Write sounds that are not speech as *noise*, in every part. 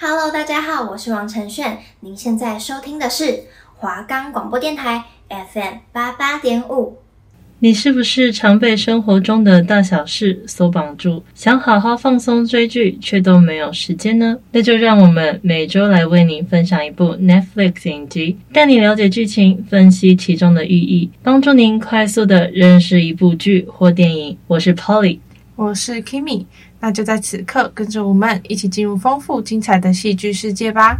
Hello，大家好，我是王承炫。您现在收听的是华冈广播电台 FM 八八点五。你是不是常被生活中的大小事所绑住，想好好放松追剧，却都没有时间呢？那就让我们每周来为您分享一部 Netflix 影集，带你了解剧情，分析其中的寓意，帮助您快速的认识一部剧或电影。我是 Polly，我是 Kimmy，那就在此刻跟着我们一起进入丰富精彩的戏剧世界吧。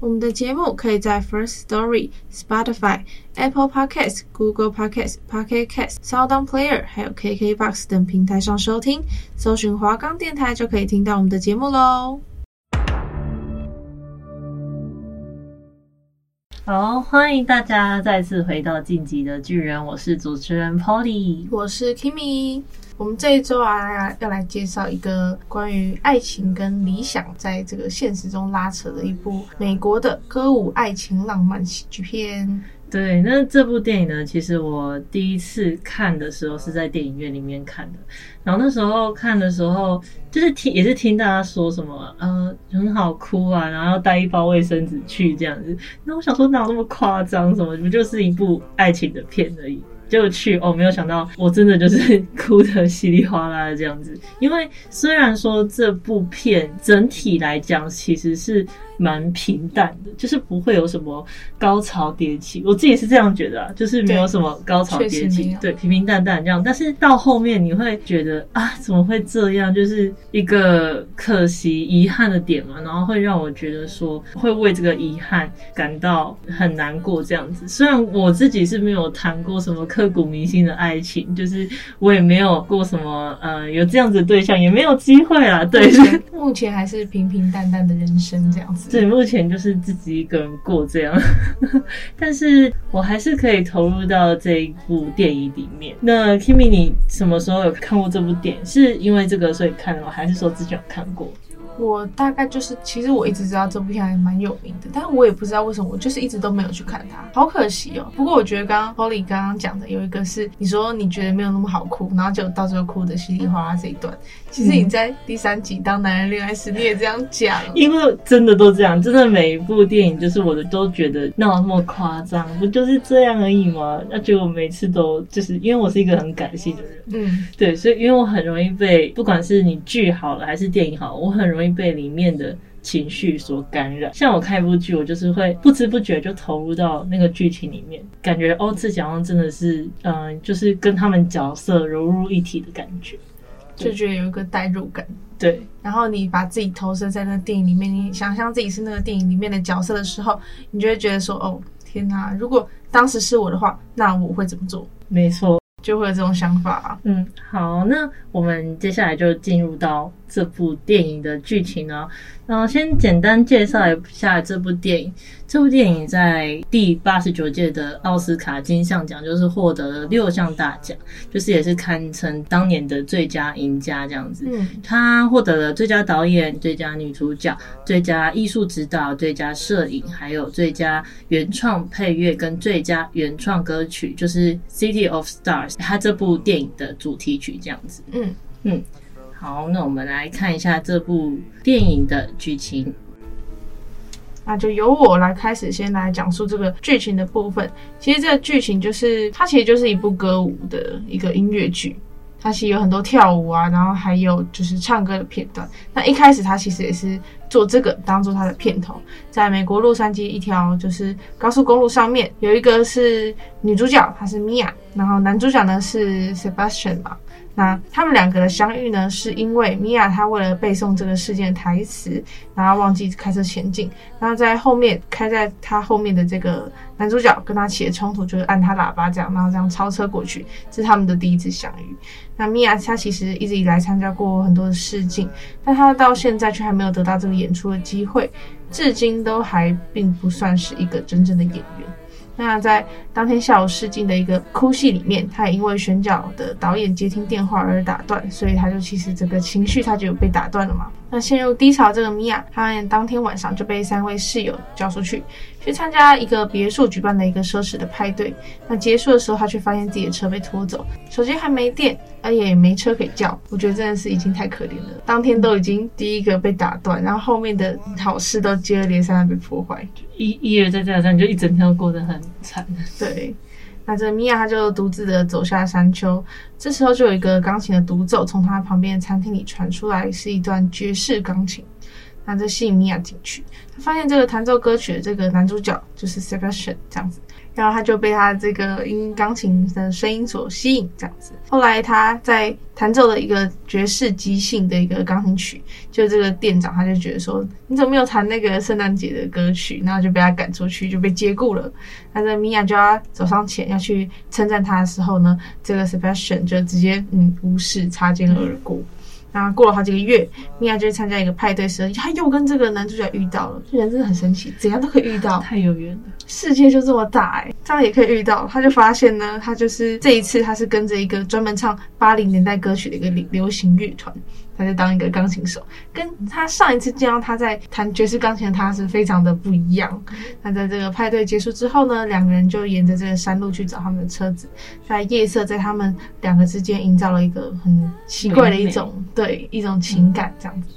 我们的节目可以在 First Story、Spotify、Apple Podcasts、Google Podcasts、Pocket Casts、SoundOn Player，还有 KKBox 等平台上收听，搜寻华冈电台就可以听到我们的节目喽。好，欢迎大家再次回到晋级的巨人，我是主持人 Polly，我是 Kimmy。我们这一周啊，要来介绍一个关于爱情跟理想在这个现实中拉扯的一部美国的歌舞爱情浪漫喜剧片。对，那这部电影呢，其实我第一次看的时候是在电影院里面看的。然后那时候看的时候，就是听也是听大家说什么，呃，很好哭啊，然后要带一包卫生纸去这样子。那我想说，哪有那么夸张？什么不就是一部爱情的片而已？就去哦，没有想到我真的就是 *laughs* 哭得稀里哗啦的这样子。因为虽然说这部片整体来讲其实是蛮平淡的，就是不会有什么高潮迭起。我自己是这样觉得啊，就是没有什么高潮迭起，对，平平淡淡这样。但是到后面你会觉得啊，怎么会这样？就是一个可惜、遗憾的点嘛，然后会让我觉得说会为这个遗憾感到很难过这样子。虽然我自己是没有谈过什么。刻骨铭心的爱情，就是我也没有过什么呃，有这样子的对象，也没有机会啊。对，*laughs* 目前还是平平淡淡的人生这样子。对，目前就是自己一个人过这样，*laughs* 但是我还是可以投入到这一部电影里面。那 Kimmy，你什么时候有看过这部电影？是因为这个所以看了吗？还是说之前有看过？我大概就是，其实我一直知道这部片还蛮有名的，但是我也不知道为什么，我就是一直都没有去看它，好可惜哦。不过我觉得刚刚 Polly 刚刚讲的有一个是，你说你觉得没有那么好哭，然后就到最后哭的稀里哗啦这一段，其实你在第三集《当男人恋爱时》你也这样讲，因为真的都这样，真的每一部电影就是我的都觉得那那么夸张，不就是这样而已吗？那结果每次都就是因为我是一个很感性的人，嗯，对，所以因为我很容易被不管是你剧好了还是电影好，我很容易。被里面的情绪所感染，像我看一部剧，我就是会不知不觉就投入到那个剧情里面，感觉哦，自己好像真的是，嗯、呃，就是跟他们角色融入一体的感觉，就觉得有一个代入感。对，然后你把自己投射在那个电影里面，你想象自己是那个电影里面的角色的时候，你就会觉得说，哦，天哪，如果当时是我的话，那我会怎么做？没错。就会有这种想法啊。嗯，好，那我们接下来就进入到这部电影的剧情了。然后先简单介绍一下这部电影。这部电影在第八十九届的奥斯卡金像奖，就是获得了六项大奖，就是也是堪称当年的最佳赢家这样子。嗯，他获得了最佳导演、最佳女主角、最佳艺术指导、最佳摄影，还有最佳原创配乐跟最佳原创歌曲，就是《City of Stars》他这部电影的主题曲这样子。嗯嗯，好，那我们来看一下这部电影的剧情。那就由我来开始，先来讲述这个剧情的部分。其实这个剧情就是，它其实就是一部歌舞的一个音乐剧。它其实有很多跳舞啊，然后还有就是唱歌的片段。那一开始它其实也是做这个当做它的片头。在美国洛杉矶一条就是高速公路上面，有一个是女主角，她是 Mia，然后男主角呢是 Sebastian 嘛。那他们两个的相遇呢，是因为米娅她为了背诵这个事件的台词，然后忘记开车前进。然后在后面开在他后面的这个男主角跟他起了冲突，就是按他喇叭这样，然后这样超车过去。这是他们的第一次相遇。那米娅她其实一直以来参加过很多的试镜，但她到现在却还没有得到这个演出的机会，至今都还并不算是一个真正的演员。那在当天下午试镜的一个哭戏里面，他也因为选角的导演接听电话而打断，所以他就其实整个情绪他就被打断了嘛。那陷入低潮这个米娅，他当天晚上就被三位室友叫出去，去参加一个别墅举办的一个奢侈的派对。那结束的时候，他却发现自己的车被拖走，手机还没电，而且也没车可以叫。我觉得真的是已经太可怜了。当天都已经第一个被打断，然后后面的好事都接二连三的被破坏，一一而再再而三，就一整天都过得很惨。对，那这米娅她就独自的走下山丘，这时候就有一个钢琴的独奏从她旁边的餐厅里传出来，是一段爵士钢琴。那这吸引米娅进去，她发现这个弹奏歌曲的这个男主角就是 Sebastian 这样子，然后他就被他这个音钢琴的声音所吸引，这样子。后来他在弹奏了一个爵士即兴的一个钢琴曲，就这个店长他就觉得说，你怎么没有弹那个圣诞节的歌曲？然后就被他赶出去，就被解雇了。那这米娅就要走上前要去称赞他的时候呢，这个 Sebastian 就直接嗯无视，擦肩而过。然后过了好几个月，米娅就去参加一个派对时，她又跟这个男主角遇到了。这人真的很神奇，怎样都可以遇到，太有缘了。世界就这么大哎、欸，这样也可以遇到。他就发现呢，他就是这一次他是跟着一个专门唱八零年代歌曲的一个流流行乐团。他就当一个钢琴手，跟他上一次见到他在弹爵士钢琴的他是非常的不一样。那在这个派对结束之后呢，两个人就沿着这个山路去找他们的车子，在夜色在他们两个之间营造了一个很奇怪的一种对一种情感这样子。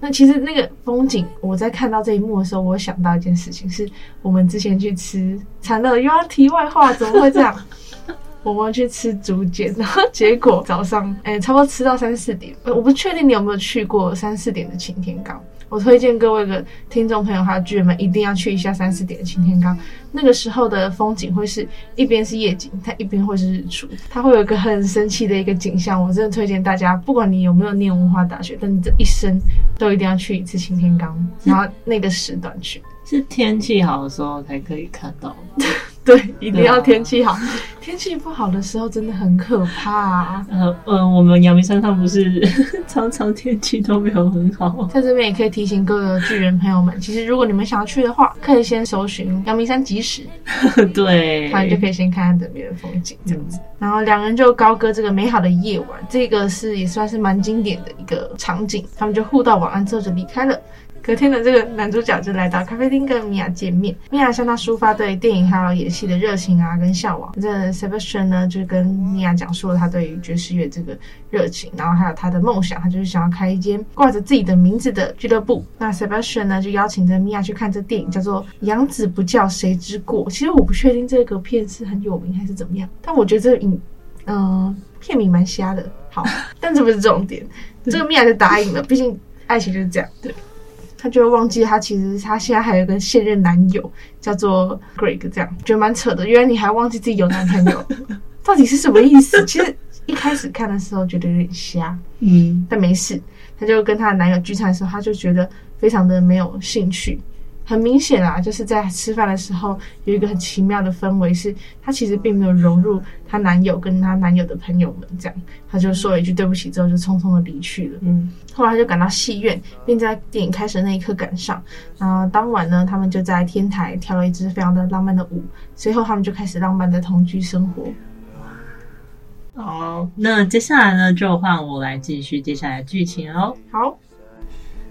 那其实那个风景，我在看到这一幕的时候，我想到一件事情，是我们之前去吃惨了，又要题外话，怎么会这样？*laughs* 我们去吃竹简，然后结果早上，哎、差不多吃到三四点。我不确定你有没有去过三四点的晴天岗。我推荐各位的听众朋友还有剧人们一定要去一下三四点的擎天岗。那个时候的风景会是一边是夜景，它一边会是日出，它会有一个很神奇的一个景象。我真的推荐大家，不管你有没有念文化大学，但你这一生都一定要去一次擎天岗，然后那个时段去，是天气好的时候才可以看到。*laughs* 对，一定要天气好。天气不好的时候真的很可怕啊。呃呃，我们阳明山上不是 *laughs* 常常天气都没有很好。在这边也可以提醒各个巨人朋友们，其实如果你们想要去的话，可以先搜寻阳明山即时，*laughs* 对，然后就可以先看看这边的风景这样子。嗯、然后两人就高歌这个美好的夜晚，这个是也算是蛮经典的一个场景。他们就互道晚安之后就离开了。隔天的这个男主角就来到咖啡厅跟米娅见面，米娅向他抒发对电影还有演戏的热情啊跟向往。这 Sebastian 呢就跟米娅讲述了他对于爵士乐这个热情，然后还有他的梦想，他就是想要开一间挂着自己的名字的俱乐部。那 Sebastian 呢就邀请着米娅去看这电影，叫做《养子不教谁之过》。其实我不确定这个片是很有名还是怎么样，但我觉得这个影，嗯、片名蛮瞎的。好，但这不是重点，这个米娅就答应了，毕竟爱情就是这样。对。他就会忘记她其实她现在还有一个现任男友叫做 Greg，这样觉得蛮扯的。原来你还忘记自己有男朋友，*laughs* 到底是什么意思？其实一开始看的时候觉得有点瞎，嗯，但没事。她就跟她的男友聚餐的时候，她就觉得非常的没有兴趣。很明显啊，就是在吃饭的时候有一个很奇妙的氛围，是她其实并没有融入她男友跟她男友的朋友们，这样，她就说了一句对不起之后就匆匆的离去了。嗯，后来她就赶到戏院，并在电影开始的那一刻赶上。然后当晚呢，他们就在天台跳了一支非常的浪漫的舞，随后他们就开始浪漫的同居生活。好，那接下来呢，就换我来继续接下来剧情哦。好，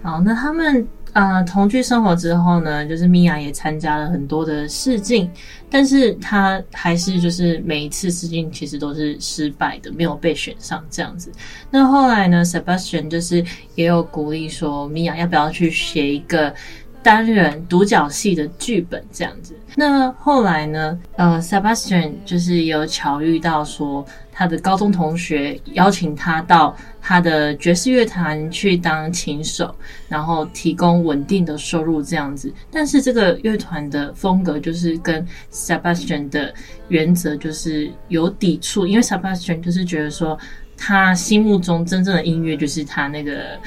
好，那他们。呃，同居生活之后呢，就是米娅也参加了很多的试镜，但是她还是就是每一次试镜其实都是失败的，没有被选上这样子。那后来呢，Sebastian 就是也有鼓励说，米娅要不要去写一个单人独角戏的剧本这样子。那后来呢，呃，Sebastian 就是有巧遇到说，他的高中同学邀请他到他的爵士乐团去当琴手，然后提供稳定的收入这样子。但是这个乐团的风格就是跟 Sebastian 的原则就是有抵触，因为 Sebastian 就是觉得说，他心目中真正的音乐就是他那个。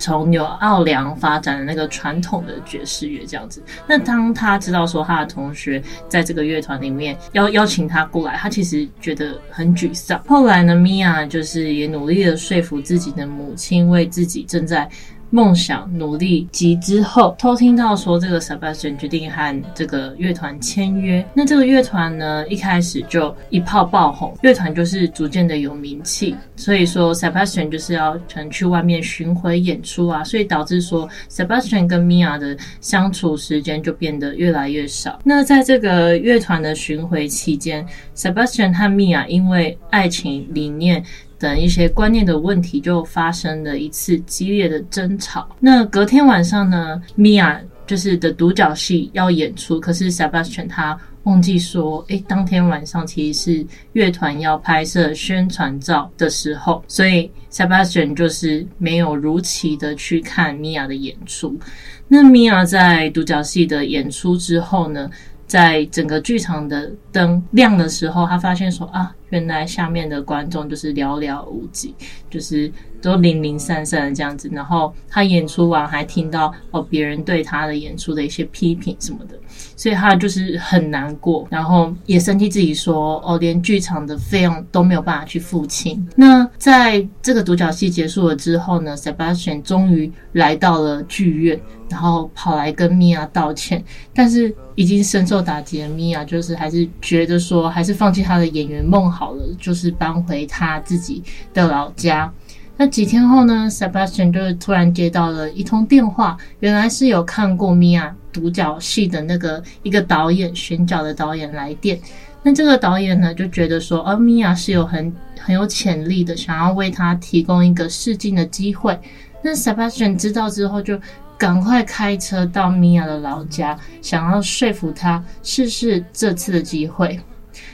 从纽奥良发展的那个传统的爵士乐这样子，那当他知道说他的同学在这个乐团里面邀邀请他过来，他其实觉得很沮丧。后来呢，米娅就是也努力的说服自己的母亲，为自己正在。梦想努力及之后，偷听到说这个 Sebastian 决定和这个乐团签约。那这个乐团呢，一开始就一炮爆红，乐团就是逐渐的有名气。所以说 Sebastian 就是要可能去外面巡回演出啊，所以导致说 Sebastian 跟 Mia 的相处时间就变得越来越少。那在这个乐团的巡回期间，Sebastian 和 Mia 因为爱情理念。等一些观念的问题，就发生了一次激烈的争吵。那隔天晚上呢，米娅就是的独角戏要演出，可是 Sebastian 他忘记说，诶，当天晚上其实是乐团要拍摄宣传照的时候，所以 Sebastian 就是没有如期的去看米娅的演出。那米娅在独角戏的演出之后呢，在整个剧场的灯亮的时候，他发现说啊，原来下面的观众就是寥寥无几，就是都零零散散的这样子。然后他演出完还听到哦别人对他的演出的一些批评什么的，所以他就是很难过，然后也生气自己说哦，连剧场的费用都没有办法去付清。那在这个独角戏结束了之后呢，Sebastian 终于来到了剧院。然后跑来跟米娅道歉，但是已经深受打击的米娅就是还是觉得说，还是放弃他的演员梦好了，就是搬回他自己的老家。那几天后呢，Sebastian 就突然接到了一通电话，原来是有看过米娅独角戏的那个一个导演，选角的导演来电。那这个导演呢，就觉得说，哦，米娅是有很很有潜力的，想要为他提供一个试镜的机会。那 Sebastian 知道之后就。赶快开车到米娅的老家，想要说服她试试这次的机会。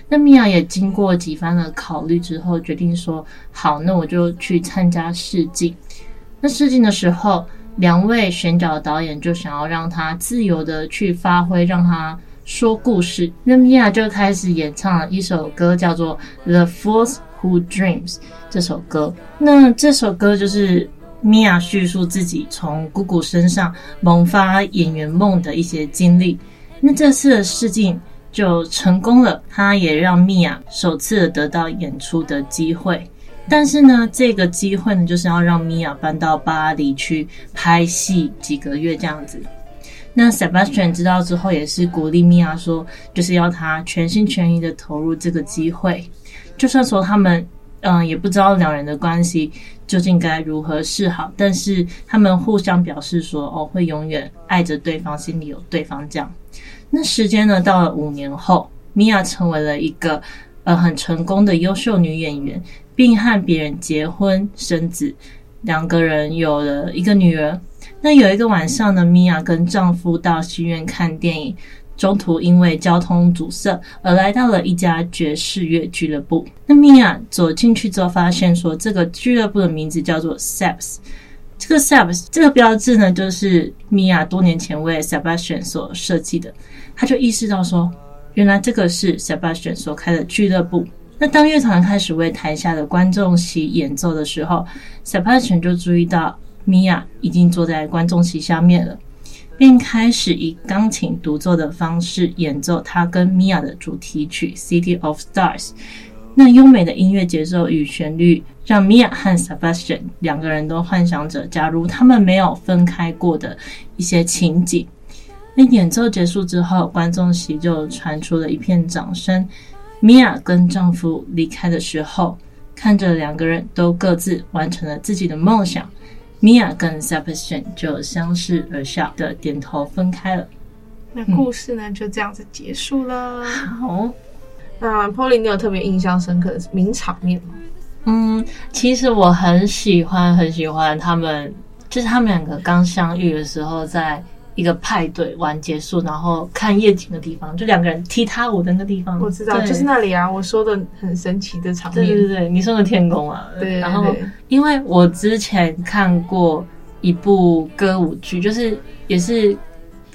那米娅也经过几番的考虑之后，决定说：“好，那我就去参加试镜。”那试镜的时候，两位选角导演就想要让她自由的去发挥，让她说故事。那米娅就开始演唱了一首歌，叫做《The Fools Who Dreams》这首歌。那这首歌就是。米娅叙述自己从姑姑身上萌发演员梦的一些经历，那这次的试镜就成功了，他也让米娅首次得到演出的机会。但是呢，这个机会呢，就是要让米娅搬到巴黎去拍戏几个月这样子。那 Sebastian 知道之后，也是鼓励米娅说，就是要他全心全意的投入这个机会，就算说他们。嗯，也不知道两人的关系究竟该如何是好，但是他们互相表示说，哦，会永远爱着对方，心里有对方这样。那时间呢，到了五年后，米娅成为了一个呃很成功的优秀女演员，并和别人结婚生子，两个人有了一个女儿。那有一个晚上呢，米娅跟丈夫到戏院看电影。中途因为交通阻塞而来到了一家爵士乐俱乐部。那米娅走进去之后，发现说这个俱乐部的名字叫做 Seps。这个 Seps 这个标志呢，就是米娅多年前为 Sebastian 所设计的。他就意识到说，原来这个是 Sebastian 所开的俱乐部。那当乐团开始为台下的观众席演奏的时候，Sebastian 就注意到米娅已经坐在观众席下面了。并开始以钢琴独奏的方式演奏他跟米娅的主题曲《City of Stars》。那优美的音乐节奏与旋律，让米娅和 Sebastian 两个人都幻想着，假如他们没有分开过的一些情景。那演奏结束之后，观众席就传出了一片掌声。米娅跟丈夫离开的时候，看着两个人都各自完成了自己的梦想。米娅跟 Sebastian 就相视而笑的点头分开了。那故事呢，就这样子结束了。好，那 Polly，你有特别印象深刻的名场面吗？嗯，其实我很喜欢很喜欢他们，就是他们两个刚相遇的时候在。一个派对完结束，然后看夜景的地方，就两个人踢踏舞的那个地方。我知道，就是那里啊。我说的很神奇的场面。对对对，你说的天宫啊。对，对，对。然后，因为我之前看过一部歌舞剧，就是也是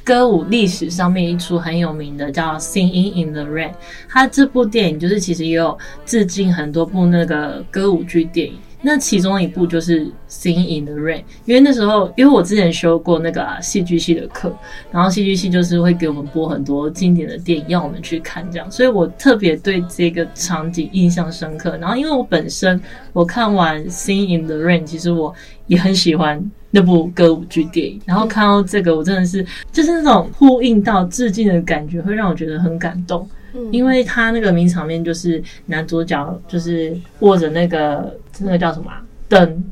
歌舞历史上面一出很有名的，叫《Singing in the Rain》。它这部电影就是其实也有致敬很多部那个歌舞剧电影。那其中一部就是《Sing in the Rain》，因为那时候，因为我之前修过那个戏剧系的课，然后戏剧系就是会给我们播很多经典的电影，让我们去看这样，所以我特别对这个场景印象深刻。然后，因为我本身我看完《Sing in the Rain》，其实我也很喜欢那部歌舞剧电影，然后看到这个，我真的是就是那种呼应到致敬的感觉，会让我觉得很感动。因为他那个名场面就是男主角就是握着那个那个叫什么灯，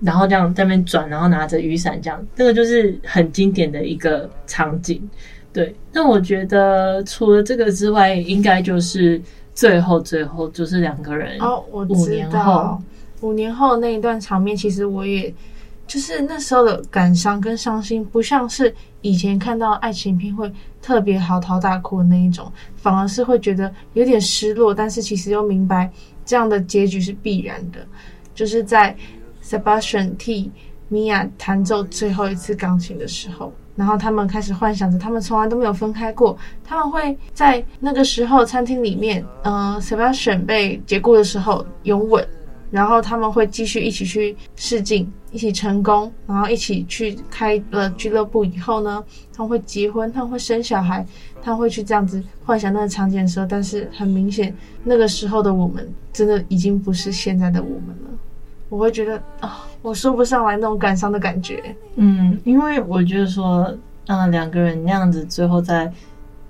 然后这样在那边转，然后拿着雨伞这样，这个就是很经典的一个场景。对，那我觉得除了这个之外，应该就是最后最后就是两个人哦，五年后五年后那一段场面，其实我也就是那时候的感伤跟伤心，不像是以前看到爱情片会特别嚎啕大哭的那一种，反而是会觉得有点失落，但是其实又明白这样的结局是必然的，就是在 Sebastian 替 Mia 弹奏最后一次钢琴的时候。然后他们开始幻想着，他们从来都没有分开过。他们会在那个时候餐厅里面，嗯、，Sebastian 被解雇的时候拥吻，然后他们会继续一起去试镜，一起成功，然后一起去开了俱乐部。以后呢，他们会结婚，他们会生小孩，他们会去这样子幻想那个场景的时候。但是很明显，那个时候的我们真的已经不是现在的我们了。我会觉得啊、我说不上来那种感伤的感觉。嗯，因为我觉得说，嗯、呃，两个人那样子最后在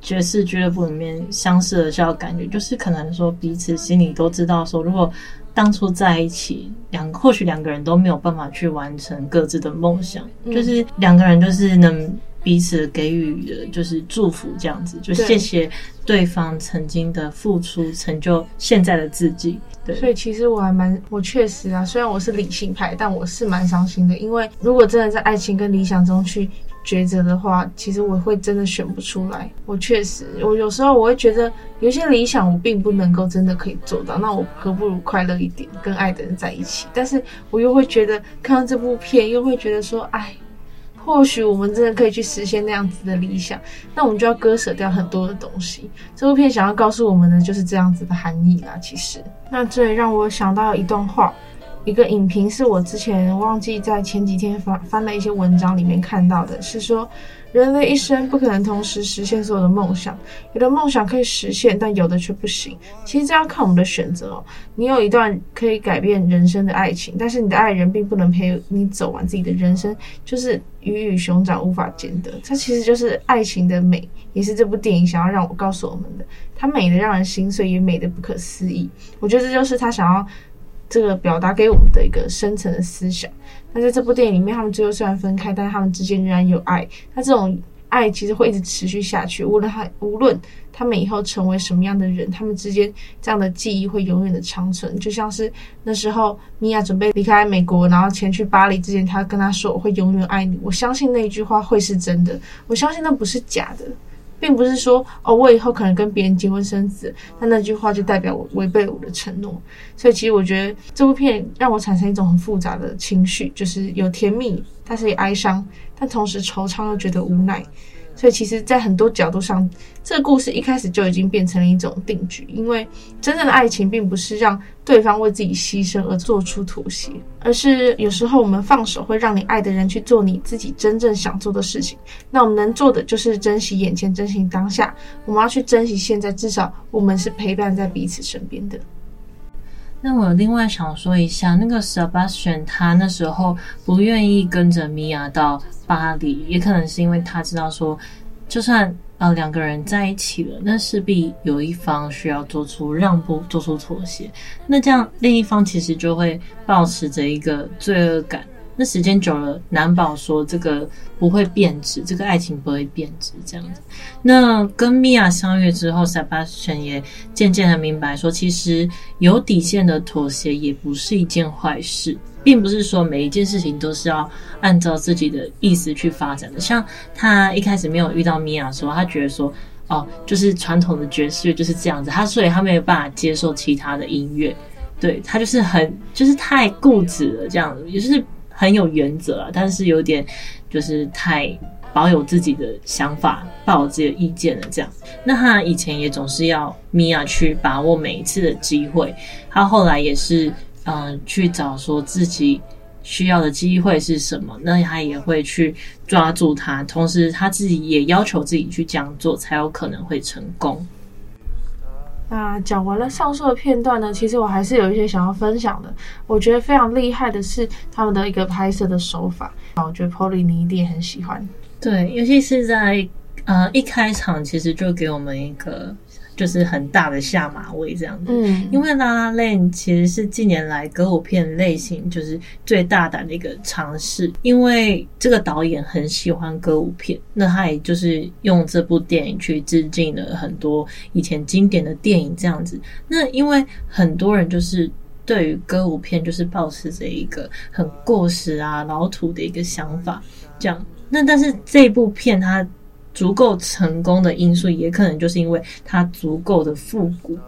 爵士俱乐部里面相视而笑的，感觉就是可能说彼此心里都知道说，如果当初在一起，两或许两个人都没有办法去完成各自的梦想，嗯、就是两个人就是能彼此给予的就是祝福这样子，就谢谢对方曾经的付出，成就现在的自己。对，所以其实我还蛮，我确实啊，虽然我是理性派，但我是蛮伤心的。因为如果真的在爱情跟理想中去抉择的话，其实我会真的选不出来。我确实，我有时候我会觉得，有些理想我并不能够真的可以做到，那我何不如快乐一点，跟爱的人在一起？但是我又会觉得，看到这部片，又会觉得说，哎。或许我们真的可以去实现那样子的理想，那我们就要割舍掉很多的东西。这部片想要告诉我们的就是这样子的含义啦。其实，那这也让我想到一段话，一个影评是我之前忘记在前几天翻翻了一些文章里面看到的，是说。人类一生不可能同时实现所有的梦想，有的梦想可以实现，但有的却不行。其实这要看我们的选择哦。你有一段可以改变人生的爱情，但是你的爱人并不能陪你走完自己的人生，就是鱼与熊掌无法兼得。它其实就是爱情的美，也是这部电影想要让我告诉我们的。它美得让人心碎，也美得不可思议。我觉得这就是他想要这个表达给我们的一个深层的思想。那在这部电影里面，他们最后虽然分开，但是他们之间仍然有爱。那这种爱其实会一直持续下去，无论他无论他们以后成为什么样的人，他们之间这样的记忆会永远的长存。就像是那时候米娅准备离开美国，然后前去巴黎之前，他跟他说：“我会永远爱你。”我相信那一句话会是真的，我相信那不是假的。并不是说哦，我以后可能跟别人结婚生子，那那句话就代表我违背了我的承诺。所以其实我觉得这部片让我产生一种很复杂的情绪，就是有甜蜜，但是也哀伤，但同时惆怅又觉得无奈。所以，其实，在很多角度上，这个故事一开始就已经变成了一种定局。因为真正的爱情，并不是让对方为自己牺牲而做出妥协，而是有时候我们放手，会让你爱的人去做你自己真正想做的事情。那我们能做的，就是珍惜眼前，珍惜当下。我们要去珍惜现在，至少我们是陪伴在彼此身边的。那我另外想说一下，那个 Sebastian 他那时候不愿意跟着 Mia 到巴黎，也可能是因为他知道说，就算啊两个人在一起了，那势必有一方需要做出让步、做出妥协，那这样另一方其实就会保持着一个罪恶感。那时间久了，难保说这个不会变质，这个爱情不会变质这样子。那跟米娅相遇之后，Sebastian 也渐渐的明白说，其实有底线的妥协也不是一件坏事，并不是说每一件事情都是要按照自己的意思去发展的。像他一开始没有遇到米娅的时候，他觉得说，哦，就是传统的爵士乐就是这样子，他所以他没有办法接受其他的音乐，对，他就是很就是太固执了这样子，也是。很有原则啊，但是有点就是太保有自己的想法，抱有自己的意见了这样。那他以前也总是要米娅去把握每一次的机会，他后来也是嗯、呃、去找说自己需要的机会是什么，那他也会去抓住他，同时他自己也要求自己去这样做，才有可能会成功。那讲完了上述的片段呢，其实我还是有一些想要分享的。我觉得非常厉害的是他们的一个拍摄的手法，我觉得 Polly 你一定也很喜欢。对，尤其是在呃一开场，其实就给我们一个。就是很大的下马威这样子，嗯，因为《La La Land》其实是近年来歌舞片类型就是最大胆的一个尝试，因为这个导演很喜欢歌舞片，那他也就是用这部电影去致敬了很多以前经典的电影这样子。那因为很多人就是对于歌舞片就是抱持着一个很过时啊、老土的一个想法，这样。那但是这部片它足够成功的因素，也可能就是因为它足够的复古。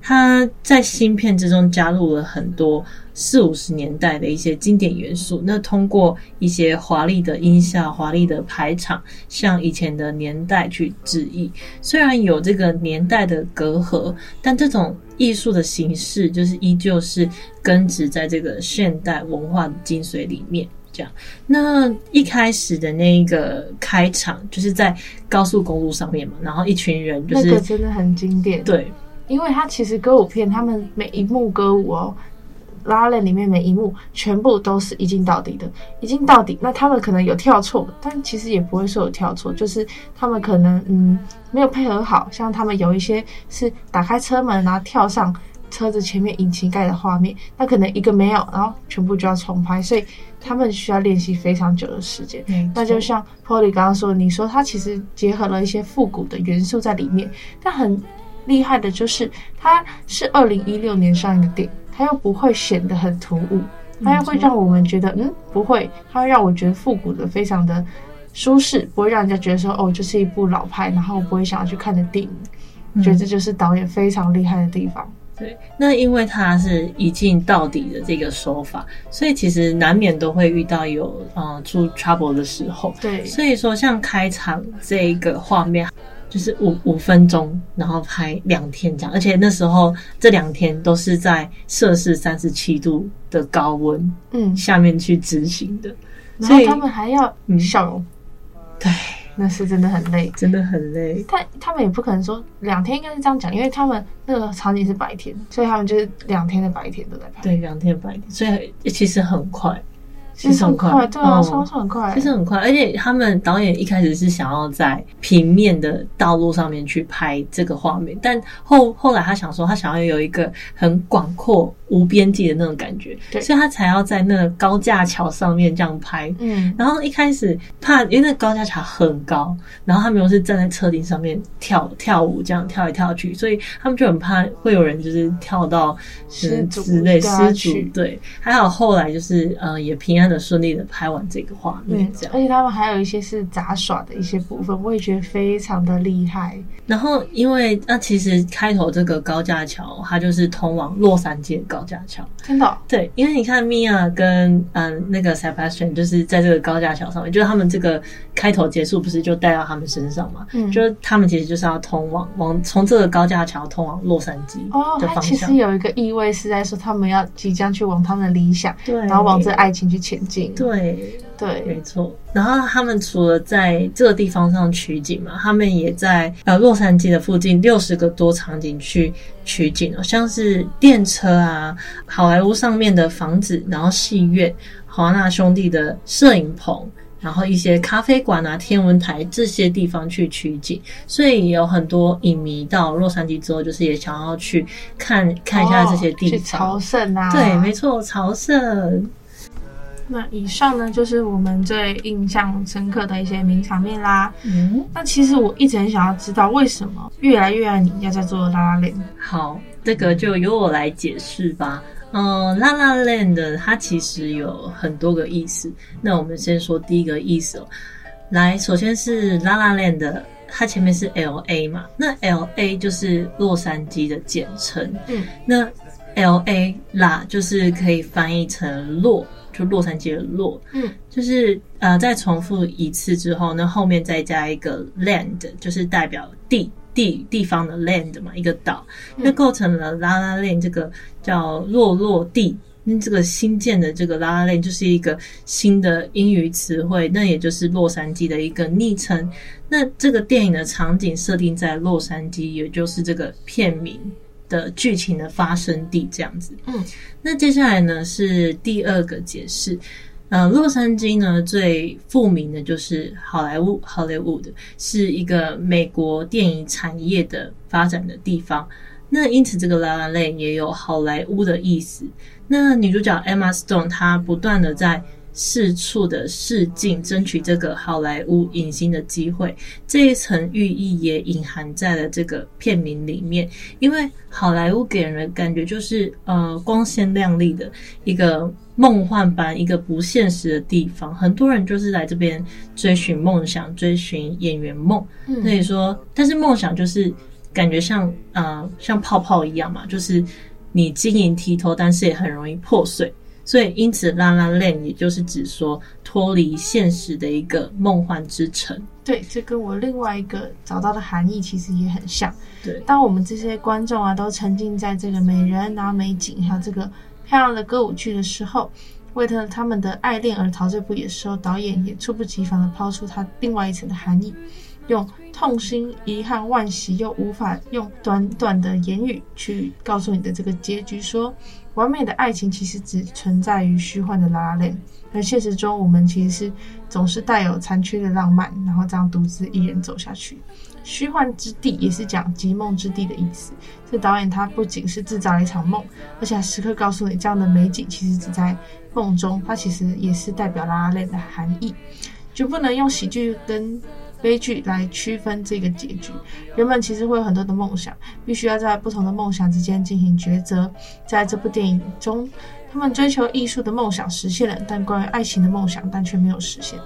它在新片之中加入了很多四五十年代的一些经典元素。那通过一些华丽的音效、华丽的排场，向以前的年代去致意。虽然有这个年代的隔阂，但这种艺术的形式就是依旧是根植在这个现代文化的精髓里面。这样，那一开始的那一个开场就是在高速公路上面嘛，然后一群人就是那个真的很经典，对，因为他其实歌舞片，他们每一幕歌舞哦，拉链里面每一幕全部都是一镜到底的，一镜到底。那他们可能有跳错，但其实也不会说有跳错，就是他们可能嗯没有配合好，像他们有一些是打开车门然后跳上。车子前面引擎盖的画面，那可能一个没有，然后全部就要重拍，所以他们需要练习非常久的时间。嗯，那就像 Polly 刚刚说，你说它其实结合了一些复古的元素在里面，但很厉害的就是它是二零一六年上映的电影，它又不会显得很突兀，它又会让我们觉得嗯不会，它会让我觉得复古的非常的舒适，不会让人家觉得说哦就是一部老派，然后我不会想要去看的电影。我觉得这就是导演非常厉害的地方。对，那因为它是一镜到底的这个手法，所以其实难免都会遇到有呃出 trouble 的时候。对，所以说像开场这一个画面，就是五五分钟，然后拍两天这样，而且那时候这两天都是在摄氏三十七度的高温嗯。下面去执行的，嗯，所以他们还要笑容，对。那是真的很累，真的很累。但他们也不可能说两天，应该是这样讲，因为他们那个场景是白天，所以他们就是两天的白天都在拍。对，两天白天，所以其实很快。其实很快，对啊，说说很快，其实很快。而且他们导演一开始是想要在平面的道路上面去拍这个画面，但后后来他想说，他想要有一个很广阔、无边际的那种感觉，对，所以他才要在那个高架桥上面这样拍。嗯，然后一开始怕，因为那高架桥很高，然后他们又是站在车顶上面跳跳舞，这样跳来跳去，所以他们就很怕会有人就是跳到失足之类失足。对，还好后来就是呃也平安。顺利的拍完这个画面，这样，而且他们还有一些是杂耍的一些部分，我也觉得非常的厉害。然后，因为那其实开头这个高架桥，它就是通往洛杉矶的高架桥，真的、哦？对，因为你看米娅跟嗯那个 Sebastian 就是在这个高架桥上面，就是他们这个开头结束不是就带到他们身上嘛？嗯，就是他们其实就是要通往往从这个高架桥通往洛杉矶的方向。哦，其实有一个意味是在说他们要即将去往他们的理想，对，然后往这爱情去前进。对对，没错。然后他们除了在这个地方上取景嘛，他们也在呃洛杉矶的附近六十个多场景去取景哦，像是电车啊、好莱坞上面的房子，然后戏院、华纳兄弟的摄影棚，然后一些咖啡馆啊、天文台这些地方去取景。所以有很多影迷到洛杉矶之后，就是也想要去看看一下这些地方，哦、去朝圣啊。对，没错，朝圣。那以上呢，就是我们最印象深刻的一些名场面啦。嗯，那其实我一直很想要知道，为什么越来越爱你要在做 La La Land？好，这个就由我来解释吧。嗯，La La Land 它其实有很多个意思。那我们先说第一个意思哦。来，首先是拉拉链的它前面是 L A 嘛？那 L A 就是洛杉矶的简称。嗯，那 L A 啦，就是可以翻译成洛。就洛杉矶的洛，嗯，就是呃，再重复一次之后，那后面再加一个 land，就是代表地地地方的 land 嘛，一个岛，那构成了 La La Land 这个叫落落地，那这个新建的这个 La La Land 就是一个新的英语词汇，那也就是洛杉矶的一个昵称。那这个电影的场景设定在洛杉矶，也就是这个片名。的剧情的发生地这样子，嗯，那接下来呢是第二个解释，呃，洛杉矶呢最富名的就是好莱坞，Hollywood 是一个美国电影产业的发展的地方，那因此这个 La La Land 也有好莱坞的意思。那女主角 Emma Stone 她不断的在四处的试镜，争取这个好莱坞影星的机会。这一层寓意也隐含在了这个片名里面，因为好莱坞给人的感觉就是呃光鲜亮丽的一个梦幻般、一个不现实的地方。很多人就是来这边追寻梦想，追寻演员梦。所以说，但是梦想就是感觉像呃像泡泡一样嘛，就是你晶莹剔透，但是也很容易破碎。所以，因此拉拉 Land 也就是指说脱离现实的一个梦幻之城。对，这跟我另外一个找到的含义其实也很像。对，当我们这些观众啊都沉浸在这个美人啊美景还有这个漂亮的歌舞剧的时候，为了他们的爱恋而陶醉不已的时候，导演也猝不及防地抛出他另外一层的含义，用痛心、遗憾、惋惜又无法用短短的言语去告诉你的这个结局说。完美的爱情其实只存在于虚幻的 La La Land，而现实中我们其实是总是带有残缺的浪漫，然后这样独自一人走下去。虚幻之地也是讲极梦之地的意思。这导演他不仅是制造了一场梦，而且还时刻告诉你这样的美景其实只在梦中，它其实也是代表拉拉链的含义，就不能用喜剧跟。悲剧来区分这个结局。人们其实会有很多的梦想，必须要在不同的梦想之间进行抉择。在这部电影中，他们追求艺术的梦想实现了，但关于爱情的梦想但却没有实现。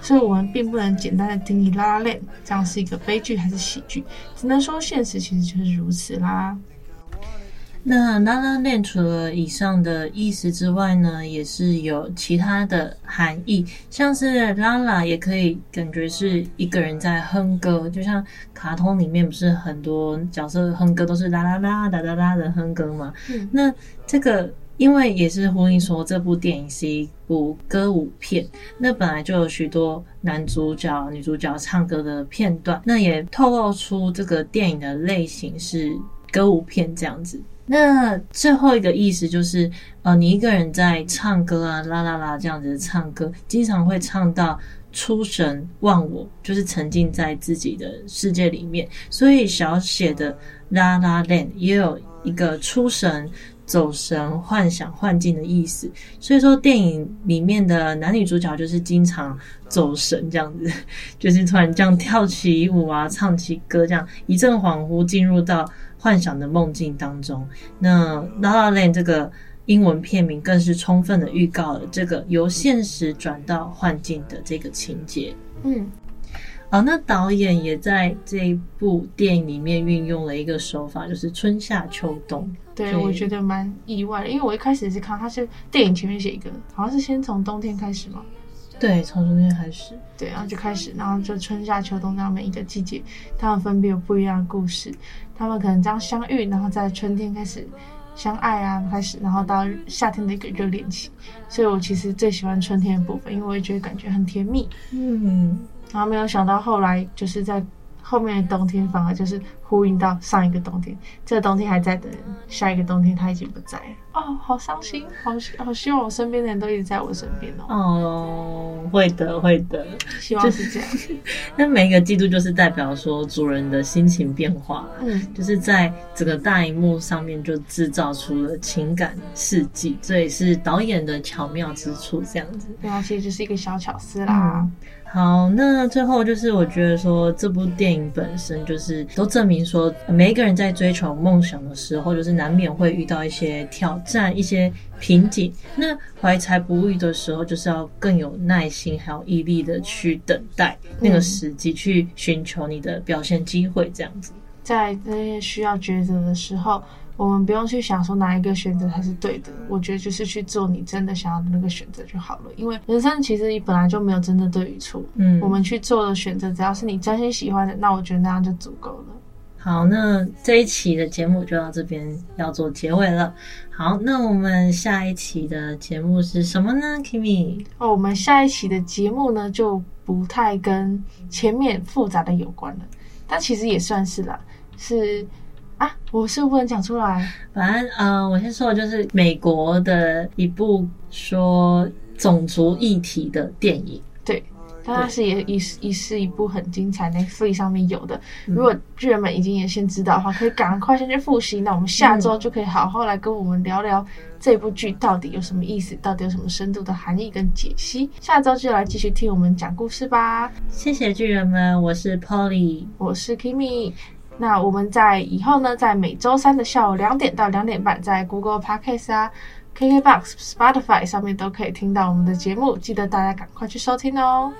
所以，我们并不能简单的定义《拉拉链》这样是一个悲剧还是喜剧，只能说现实其实就是如此啦。那 La La Land 除了以上的意思之外呢，也是有其他的含义，像是 La La 也可以感觉是一个人在哼歌，就像卡通里面不是很多角色哼歌都是啦啦啦哒哒哒的哼歌嘛？嗯，那这个因为也是呼应说这部电影是一部歌舞片，那本来就有许多男主角、女主角唱歌的片段，那也透露出这个电影的类型是歌舞片这样子。那最后一个意思就是，呃，你一个人在唱歌啊，啦啦啦这样子唱歌，经常会唱到出神忘我，就是沉浸在自己的世界里面。所以小写的啦啦 Land 也有一个出神、走神、幻想、幻境的意思。所以说，电影里面的男女主角就是经常走神这样子，*laughs* 就是突然这样跳起舞啊，唱起歌，这样一阵恍惚进入到。幻想的梦境当中，那《La La Land》这个英文片名更是充分的预告了这个由现实转到幻境的这个情节。嗯，好，那导演也在这一部电影里面运用了一个手法，就是春夏秋冬。对，我觉得蛮意外的，因为我一开始是看，他是电影前面写一个，好像是先从冬天开始嘛。对，从冬天开始，对，然后就开始，然后就春夏秋冬这样每一个季节，他们分别有不一样的故事。他们可能这样相遇，然后在春天开始相爱啊，开始，然后到夏天的一个热恋期。所以我其实最喜欢春天的部分，因为我也觉得感觉很甜蜜。嗯，然后没有想到后来就是在后面的冬天，反而就是呼应到上一个冬天，这个冬天还在的人，下一个冬天他已经不在了。哦，好伤心，好好希望我身边的人都一直在我身边哦。哦，会的，会的，希望是这样。就是、那每一个季度就是代表说主人的心情变化，嗯，就是在整个大荧幕上面就制造出了情感四季，这也是导演的巧妙之处，这样子。对啊，其实就是一个小巧思啦。嗯好，那最后就是我觉得说这部电影本身就是都证明说，每一个人在追求梦想的时候，就是难免会遇到一些挑战、一些瓶颈。那怀才不遇的时候，就是要更有耐心，还有毅力的去等待那个时机，去寻求你的表现机会，这样子。在这些需要抉择的时候。我们不用去想说哪一个选择才是对的，我觉得就是去做你真的想要的那个选择就好了。因为人生其实你本来就没有真的对与错，嗯，我们去做的选择，只要是你真心喜欢的，那我觉得那样就足够了。好，那这一期的节目就到这边要做结尾了。好，那我们下一期的节目是什么呢，Kimi？哦，我们下一期的节目呢就不太跟前面复杂的有关了，但其实也算是啦，是。啊，我是不能讲出来。反正，呃，我先说的就是美国的一部说种族议题的电影。对，但它是也也是也是一部很精彩，Netflix 上面有的。如果巨人们已经也先知道的话，可以赶快先去复习。那我们下周就可以好好来跟我们聊聊这部剧到底有什么意思，到底有什么深度的含义跟解析。下周就来继续听我们讲故事吧。谢谢巨人们，我是 Polly，我是 Kimi。那我们在以后呢，在每周三的下午两点到两点半，在 Google Podcast 啊。KKBOX、Spotify 上面都可以听到我们的节目，记得大家赶快去收听哦。